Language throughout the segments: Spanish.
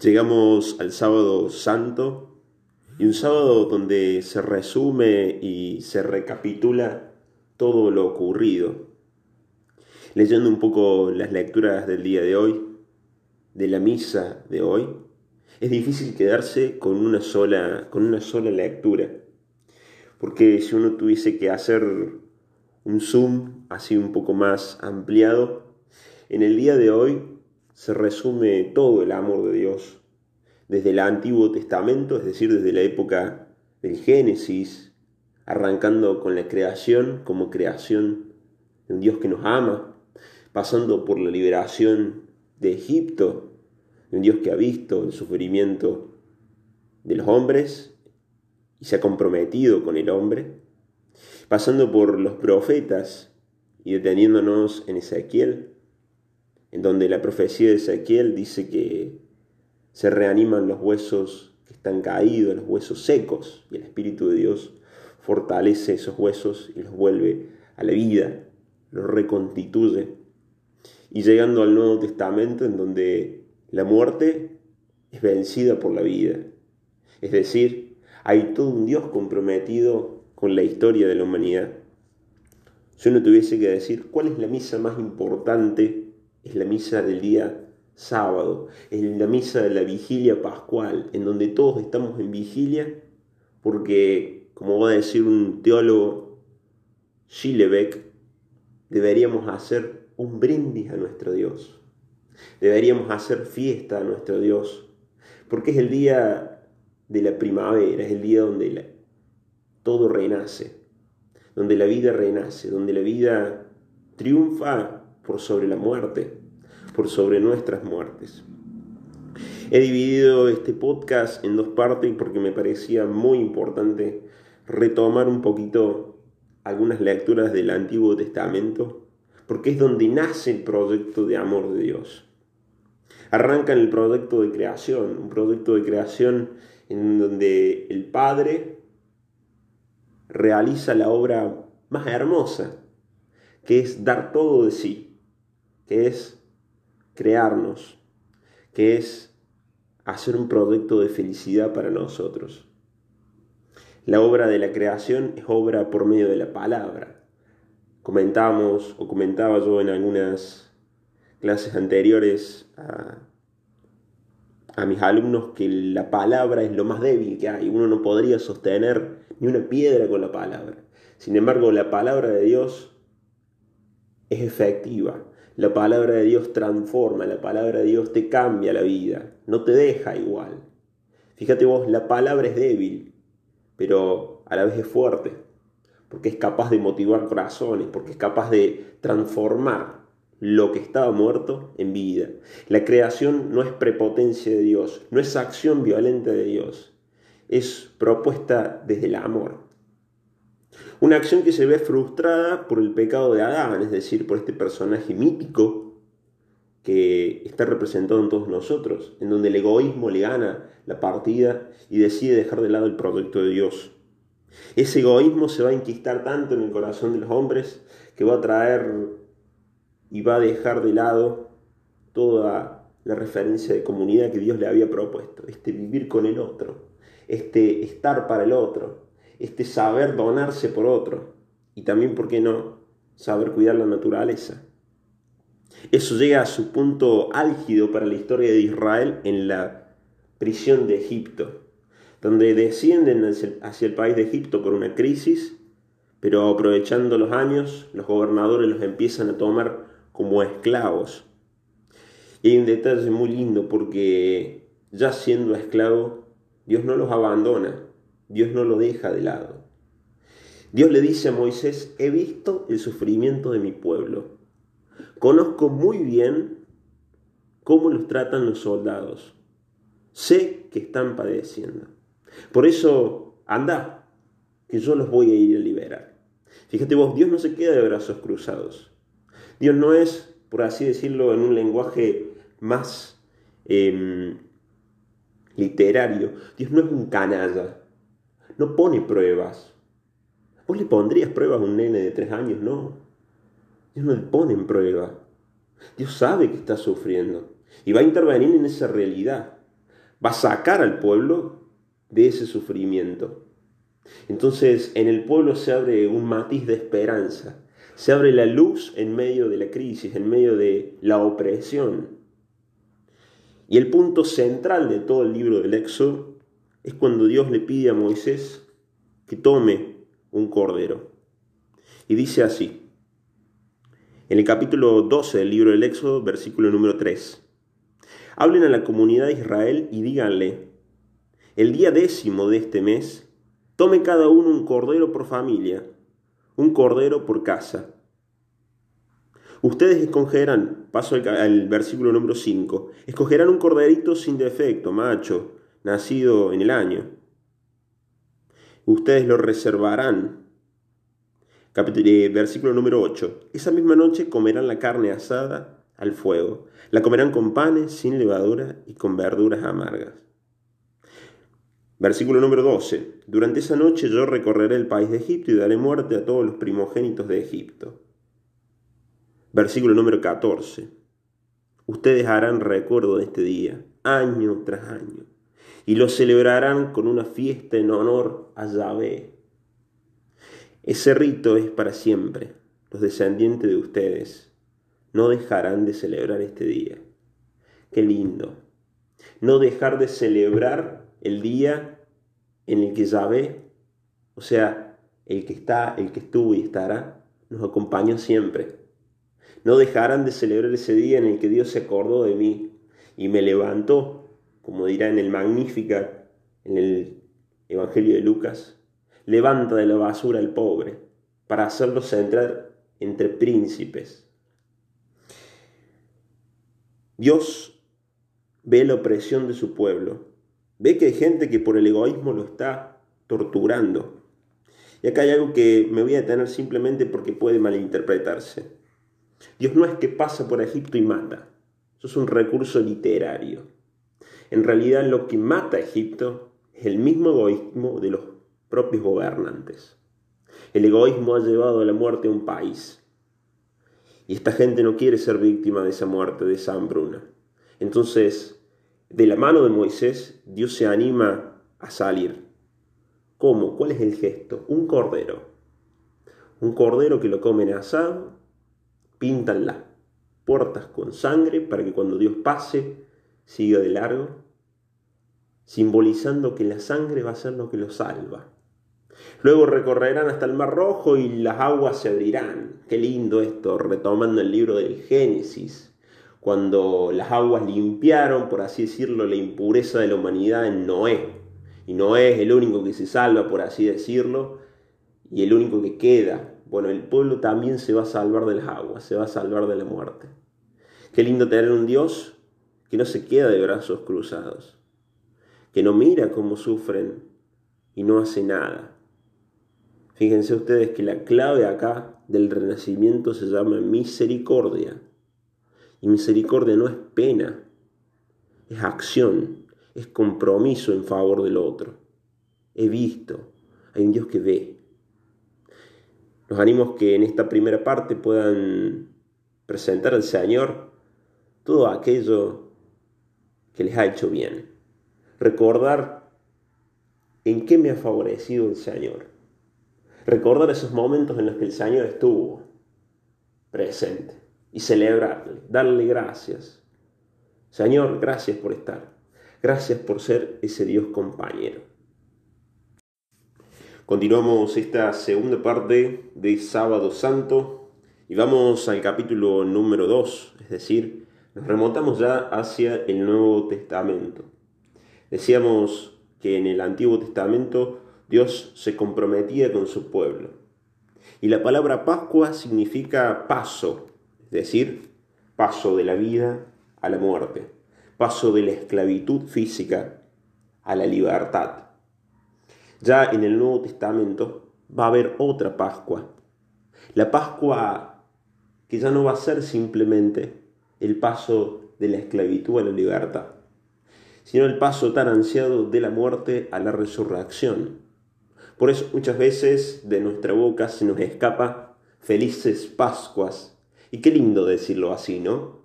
Llegamos al sábado santo y un sábado donde se resume y se recapitula todo lo ocurrido. Leyendo un poco las lecturas del día de hoy, de la misa de hoy, es difícil quedarse con una sola, con una sola lectura. Porque si uno tuviese que hacer un zoom así un poco más ampliado, en el día de hoy se resume todo el amor de Dios, desde el Antiguo Testamento, es decir, desde la época del Génesis, arrancando con la creación como creación de un Dios que nos ama, pasando por la liberación de Egipto, de un Dios que ha visto el sufrimiento de los hombres y se ha comprometido con el hombre, pasando por los profetas y deteniéndonos en Ezequiel, en donde la profecía de Ezequiel dice que se reaniman los huesos que están caídos, los huesos secos, y el Espíritu de Dios fortalece esos huesos y los vuelve a la vida, los reconstituye. Y llegando al Nuevo Testamento, en donde la muerte es vencida por la vida. Es decir, hay todo un Dios comprometido con la historia de la humanidad. Si uno tuviese que decir cuál es la misa más importante es la misa del día sábado, es la misa de la vigilia pascual, en donde todos estamos en vigilia, porque, como va a decir un teólogo, Schillebeck, deberíamos hacer un brindis a nuestro Dios, deberíamos hacer fiesta a nuestro Dios, porque es el día de la primavera, es el día donde todo renace, donde la vida renace, donde la vida triunfa por sobre la muerte, por sobre nuestras muertes. He dividido este podcast en dos partes porque me parecía muy importante retomar un poquito algunas lecturas del Antiguo Testamento, porque es donde nace el proyecto de amor de Dios. Arranca en el proyecto de creación, un proyecto de creación en donde el Padre realiza la obra más hermosa, que es dar todo de sí, que es crearnos, que es hacer un proyecto de felicidad para nosotros. La obra de la creación es obra por medio de la palabra. Comentamos o comentaba yo en algunas clases anteriores a, a mis alumnos que la palabra es lo más débil que hay. Uno no podría sostener ni una piedra con la palabra. Sin embargo, la palabra de Dios es efectiva, la palabra de Dios transforma, la palabra de Dios te cambia la vida, no te deja igual. Fíjate vos, la palabra es débil, pero a la vez es fuerte, porque es capaz de motivar corazones, porque es capaz de transformar lo que estaba muerto en vida. La creación no es prepotencia de Dios, no es acción violenta de Dios, es propuesta desde el amor. Una acción que se ve frustrada por el pecado de Adán, es decir, por este personaje mítico que está representado en todos nosotros, en donde el egoísmo le gana la partida y decide dejar de lado el proyecto de Dios. Ese egoísmo se va a inquistar tanto en el corazón de los hombres que va a traer y va a dejar de lado toda la referencia de comunidad que Dios le había propuesto, este vivir con el otro, este estar para el otro, este saber donarse por otro y también, ¿por qué no?, saber cuidar la naturaleza. Eso llega a su punto álgido para la historia de Israel en la prisión de Egipto, donde descienden hacia el país de Egipto por una crisis, pero aprovechando los años, los gobernadores los empiezan a tomar como esclavos. Y hay un detalle muy lindo porque ya siendo esclavo, Dios no los abandona, Dios no lo deja de lado. Dios le dice a Moisés, he visto el sufrimiento de mi pueblo. Conozco muy bien cómo los tratan los soldados. Sé que están padeciendo. Por eso, anda, que yo los voy a ir a liberar. Fíjate vos, Dios no se queda de brazos cruzados. Dios no es, por así decirlo, en un lenguaje más em, literario. Dios no es un canalla no pone pruebas. ¿Vos le pondrías pruebas a un nene de tres años? No. Dios no le pone en prueba. Dios sabe que está sufriendo y va a intervenir en esa realidad. va a sacar al pueblo de ese sufrimiento. Entonces en el pueblo se abre un matiz de esperanza, se abre la luz en medio de la crisis, en medio de la opresión. Y el punto central de todo el libro del Éxodo es cuando Dios le pide a Moisés que tome un cordero. Y dice así, en el capítulo 12 del libro del Éxodo, versículo número 3, hablen a la comunidad de Israel y díganle, el día décimo de este mes, tome cada uno un cordero por familia, un cordero por casa. Ustedes escogerán, paso al, versículo número 5, escogerán un corderito sin defecto, macho, nacido en el año. Ustedes lo reservarán. Eh, versículo número 8. Esa misma noche comerán la carne asada al fuego. La comerán con panes sin levadura y con verduras amargas. Versículo número 12. Durante esa noche yo recorreré el país de Egipto y daré muerte a todos los primogénitos de Egipto. Versículo número 14. Ustedes harán recuerdo de este día, año tras año y lo celebrarán con una fiesta en honor a Yahvé. Ese rito es para siempre. Los descendientes de ustedes no dejarán de celebrar este día. Qué lindo. No dejar de celebrar el día en el que Yahvé, o sea, el que está, el que estuvo y estará, nos acompaña siempre. No dejarán de celebrar ese día en el que Dios se acordó de mí y me levantó como dirá en el Magnífica, en el Evangelio de Lucas, levanta de la basura al pobre para hacerlo centrar entre príncipes. Dios ve la opresión de su pueblo, ve que hay gente que por el egoísmo lo está torturando. Y acá hay algo que me voy a detener simplemente porque puede malinterpretarse. Dios no es que pasa por Egipto y mata, eso es un recurso literario. En realidad lo que mata a Egipto es el mismo egoísmo de los propios gobernantes. El egoísmo ha llevado a la muerte a un país. Y esta gente no quiere ser víctima de esa muerte, de esa hambruna. Entonces, de la mano de Moisés, Dios se anima a salir. ¿Cómo? ¿Cuál es el gesto? Un cordero. Un cordero que lo comen asado, pintan las puertas con sangre para que cuando Dios pase sigue de largo, simbolizando que la sangre va a ser lo que lo salva. Luego recorrerán hasta el Mar Rojo y las aguas se abrirán. Qué lindo esto, retomando el libro del Génesis, cuando las aguas limpiaron, por así decirlo, la impureza de la humanidad en Noé. Y Noé es el único que se salva, por así decirlo, y el único que queda. Bueno, el pueblo también se va a salvar de las aguas, se va a salvar de la muerte. Qué lindo tener un Dios que no se queda de brazos cruzados, que no mira cómo sufren y no hace nada. Fíjense ustedes que la clave acá del renacimiento se llama misericordia. Y misericordia no es pena, es acción, es compromiso en favor del otro. He visto, hay un Dios que ve. Los ánimos que en esta primera parte puedan presentar al Señor todo aquello que les ha hecho bien. Recordar en qué me ha favorecido el Señor. Recordar esos momentos en los que el Señor estuvo presente y celebrarle, darle gracias. Señor, gracias por estar. Gracias por ser ese Dios compañero. Continuamos esta segunda parte de Sábado Santo y vamos al capítulo número 2, es decir, remontamos ya hacia el Nuevo Testamento. Decíamos que en el Antiguo Testamento Dios se comprometía con su pueblo. Y la palabra Pascua significa paso, es decir, paso de la vida a la muerte, paso de la esclavitud física a la libertad. Ya en el Nuevo Testamento va a haber otra Pascua. La Pascua que ya no va a ser simplemente el paso de la esclavitud a la libertad, sino el paso tan ansiado de la muerte a la resurrección. Por eso muchas veces de nuestra boca se nos escapa felices Pascuas. Y qué lindo decirlo así, ¿no?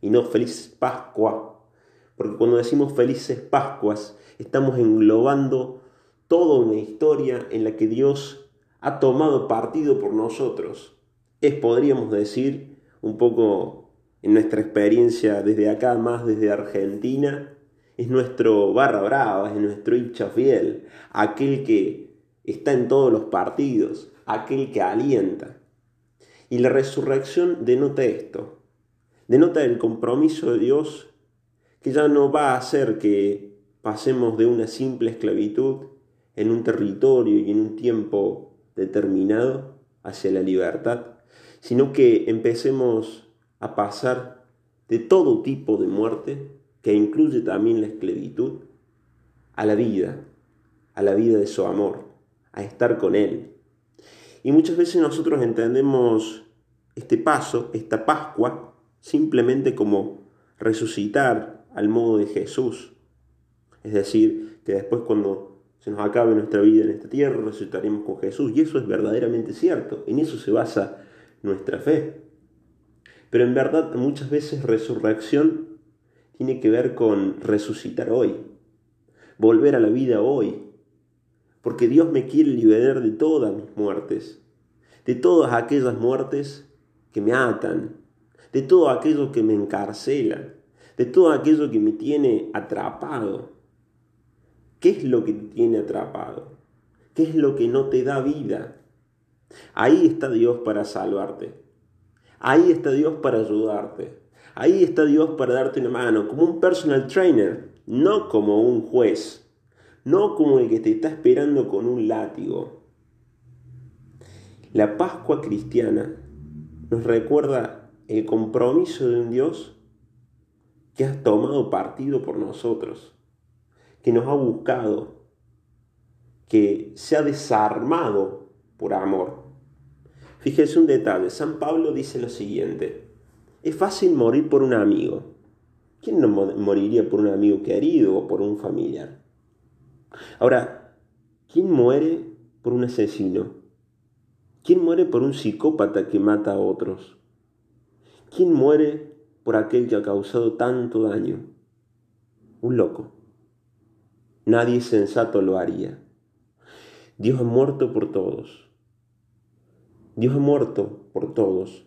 Y no feliz Pascua, Porque cuando decimos felices Pascuas, estamos englobando toda una historia en la que Dios ha tomado partido por nosotros. Es, podríamos decir, un poco en nuestra experiencia desde acá, más desde Argentina, es nuestro barra brava, es nuestro hincha fiel, aquel que está en todos los partidos, aquel que alienta. Y la resurrección denota esto, denota el compromiso de Dios que ya no va a hacer que pasemos de una simple esclavitud en un territorio y en un tiempo determinado hacia la libertad, sino que empecemos a pasar de todo tipo de muerte, que incluye también la esclavitud, a la vida, a la vida de su amor, a estar con Él. Y muchas veces nosotros entendemos este paso, esta Pascua, simplemente como resucitar al modo de Jesús. Es decir, que después cuando se nos acabe nuestra vida en esta tierra, resucitaremos con Jesús. Y eso es verdaderamente cierto. En eso se basa nuestra fe. Pero en verdad muchas veces resurrección tiene que ver con resucitar hoy, volver a la vida hoy, porque Dios me quiere liberar de todas mis muertes, de todas aquellas muertes que me atan, de todo aquello que me encarcela, de todo aquello que me tiene atrapado. ¿Qué es lo que te tiene atrapado? ¿Qué es lo que no te da vida? Ahí está Dios para salvarte. Ahí está Dios para ayudarte. Ahí está Dios para darte una mano, como un personal trainer, no como un juez no como el que te está esperando con un látigo. La Pascua cristiana nos recuerda el compromiso de un Dios que ha tomado partido por nosotros, que nos ha buscado, que se ha desarmado por amor. Fíjese un detalle, San Pablo dice lo siguiente, es fácil morir por un amigo. ¿Quién no moriría por un amigo querido o por un familiar? Ahora, ¿quién muere por un asesino? ¿Quién muere por un psicópata que mata a otros? ¿Quién muere por aquel que ha causado tanto daño? Un loco. Nadie sensato lo haría. Dios ha muerto por todos. Dios ha muerto por todos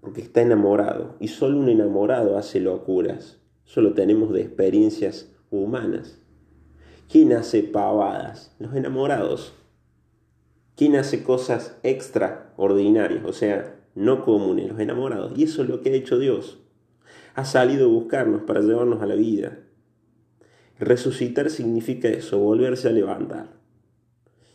porque está enamorado y solo un enamorado hace locuras. Solo tenemos de experiencias humanas. ¿Quién hace pavadas? Los enamorados. ¿Quién hace cosas extraordinarias? O sea, no comunes, los enamorados. Y eso es lo que ha hecho Dios. Ha salido a buscarnos para llevarnos a la vida. Resucitar significa eso, volverse a levantar.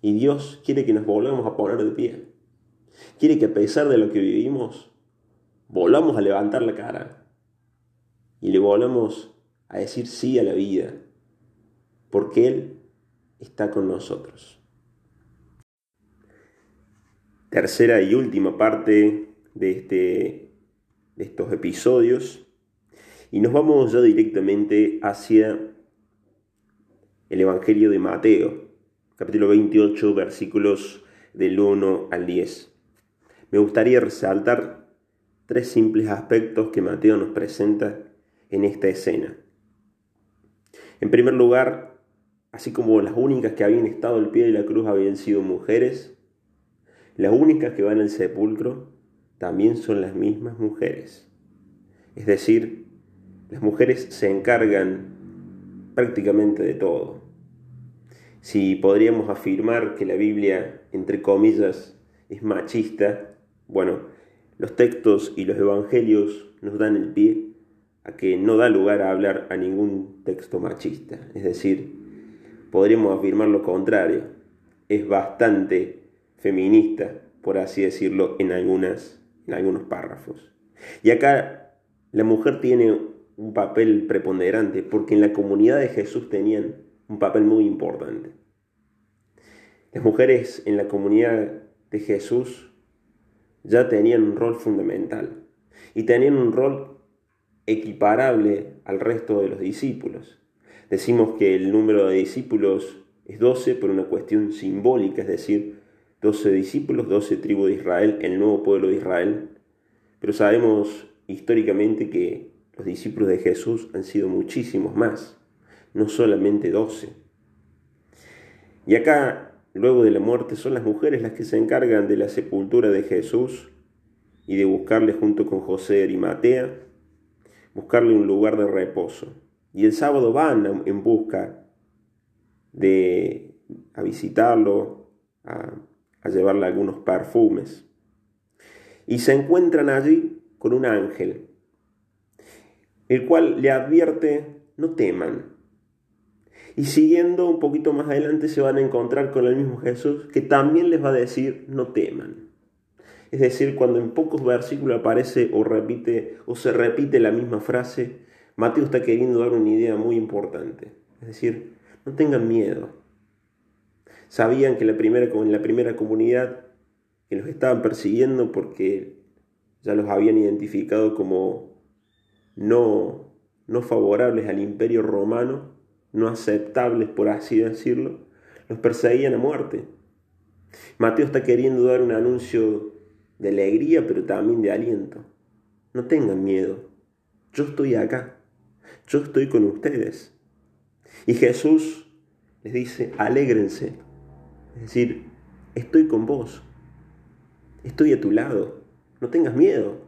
Y Dios quiere que nos volvamos a poner de pie. Quiere que a pesar de lo que vivimos, volvamos a levantar la cara. Y le volvamos a decir sí a la vida porque Él está con nosotros. Tercera y última parte de, este, de estos episodios y nos vamos ya directamente hacia el Evangelio de Mateo, capítulo 28, versículos del 1 al 10. Me gustaría resaltar tres simples aspectos que Mateo nos presenta en esta escena. En primer lugar, Así como las únicas que habían estado al pie de la cruz habían sido mujeres, las únicas que van al sepulcro también son las mismas mujeres. Es decir, las mujeres se encargan prácticamente de todo. Si podríamos afirmar que la Biblia, entre comillas, es machista, bueno, los textos y los evangelios nos dan el pie a que no da lugar a hablar a ningún texto machista. Es decir, podríamos afirmar lo contrario. Es bastante feminista, por así decirlo, en, algunas, en algunos párrafos. Y acá la mujer tiene un papel preponderante, porque en la comunidad de Jesús tenían un papel muy importante. Las mujeres en la comunidad de Jesús ya tenían un rol fundamental y tenían un rol equiparable al resto de los discípulos. Decimos que el número de discípulos es 12 por una cuestión simbólica, es decir, 12 discípulos, 12 tribus de Israel, el nuevo pueblo de Israel. Pero sabemos históricamente que los discípulos de Jesús han sido muchísimos más, no solamente doce. Y acá, luego de la muerte, son las mujeres las que se encargan de la sepultura de Jesús y de buscarle junto con José de Arimatea, buscarle un lugar de reposo. Y el sábado van en busca de a visitarlo, a llevarle algunos perfumes. Y se encuentran allí con un ángel, el cual le advierte, no teman. Y siguiendo un poquito más adelante se van a encontrar con el mismo Jesús, que también les va a decir, no teman. Es decir, cuando en pocos versículos aparece o repite o se repite la misma frase, Mateo está queriendo dar una idea muy importante. Es decir, no tengan miedo. Sabían que la primera, en la primera comunidad que los estaban persiguiendo porque ya los habían identificado como no, no favorables al imperio romano, no aceptables por así decirlo, los perseguían a muerte. Mateo está queriendo dar un anuncio de alegría, pero también de aliento. No tengan miedo. Yo estoy acá. Yo estoy con ustedes. Y Jesús les dice, alégrense. Es decir, estoy con vos. Estoy a tu lado. No tengas miedo.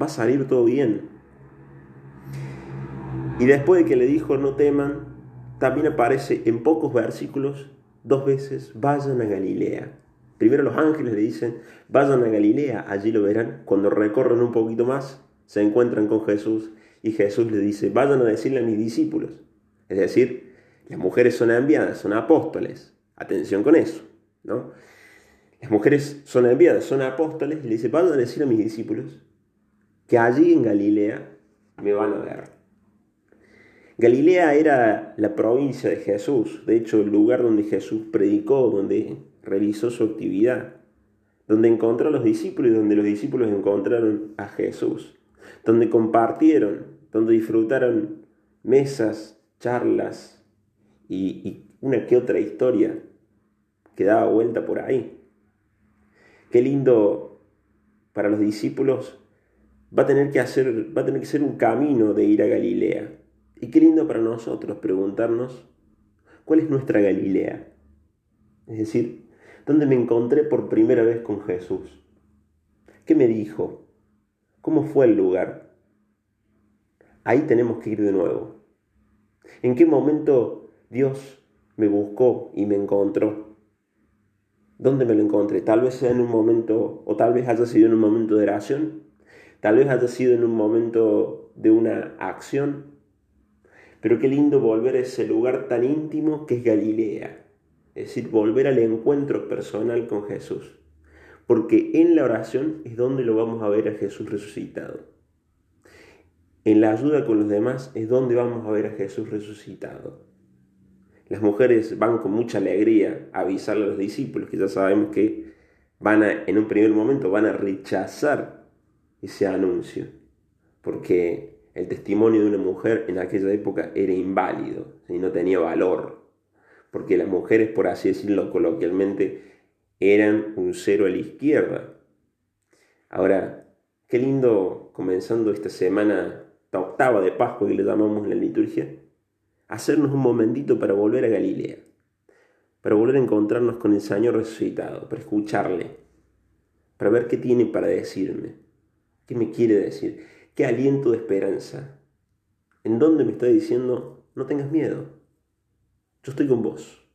Va a salir todo bien. Y después de que le dijo no teman, también aparece en pocos versículos dos veces, vayan a Galilea. Primero los ángeles le dicen, vayan a Galilea, allí lo verán. Cuando recorren un poquito más, se encuentran con Jesús y Jesús les dice, vayan a decirle a mis discípulos. Es decir, las mujeres son enviadas, son apóstoles. Atención con eso, ¿no? Las mujeres son enviadas, son apóstoles, y le dice, vayan a decir a mis discípulos que allí en Galilea me van a ver. Galilea era la provincia de Jesús, de hecho el lugar donde Jesús predicó, donde realizó su actividad, donde encontró a los discípulos y donde los discípulos encontraron a Jesús, donde compartieron, donde disfrutaron mesas, charlas y, una que otra historia que daba vuelta por ahí. Qué lindo para los discípulos va a tener que hacer, va a tener que ser un camino de ir a Galilea. Y qué lindo para nosotros preguntarnos cuál es nuestra Galilea. Es decir, ¿Dónde me encontré por primera vez con Jesús? ¿Qué me dijo? ¿Cómo fue el lugar? Ahí tenemos que ir de nuevo. ¿En qué momento Dios me buscó y me encontró? ¿Dónde me lo encontré? Tal vez sea en un momento, o tal vez haya sido en un momento de oración, tal vez haya sido en un momento de una acción. Pero qué lindo volver a ese lugar tan íntimo que es Galilea es decir, volver al encuentro personal con Jesús. Porque en la oración es donde lo vamos a ver a Jesús resucitado. En la ayuda con los demás es donde vamos a ver a Jesús resucitado. Las mujeres van con mucha alegría a avisarle a los discípulos, que ya sabemos que van a, en un primer momento van a rechazar ese anuncio, porque el testimonio de una mujer en aquella época era inválido y no tenía valor porque las mujeres, por así decirlo coloquialmente, eran un cero a la izquierda. Ahora, qué lindo comenzando esta semana, esta octava de Pascua que le llamamos en la liturgia, hacernos un momentito para volver a Galilea, para volver a encontrarnos con el Señor resucitado, para escucharle, para ver qué tiene para decirme, qué me quiere decir, qué aliento de esperanza, en dónde me está diciendo, no tengas miedo, yo estoy con vos.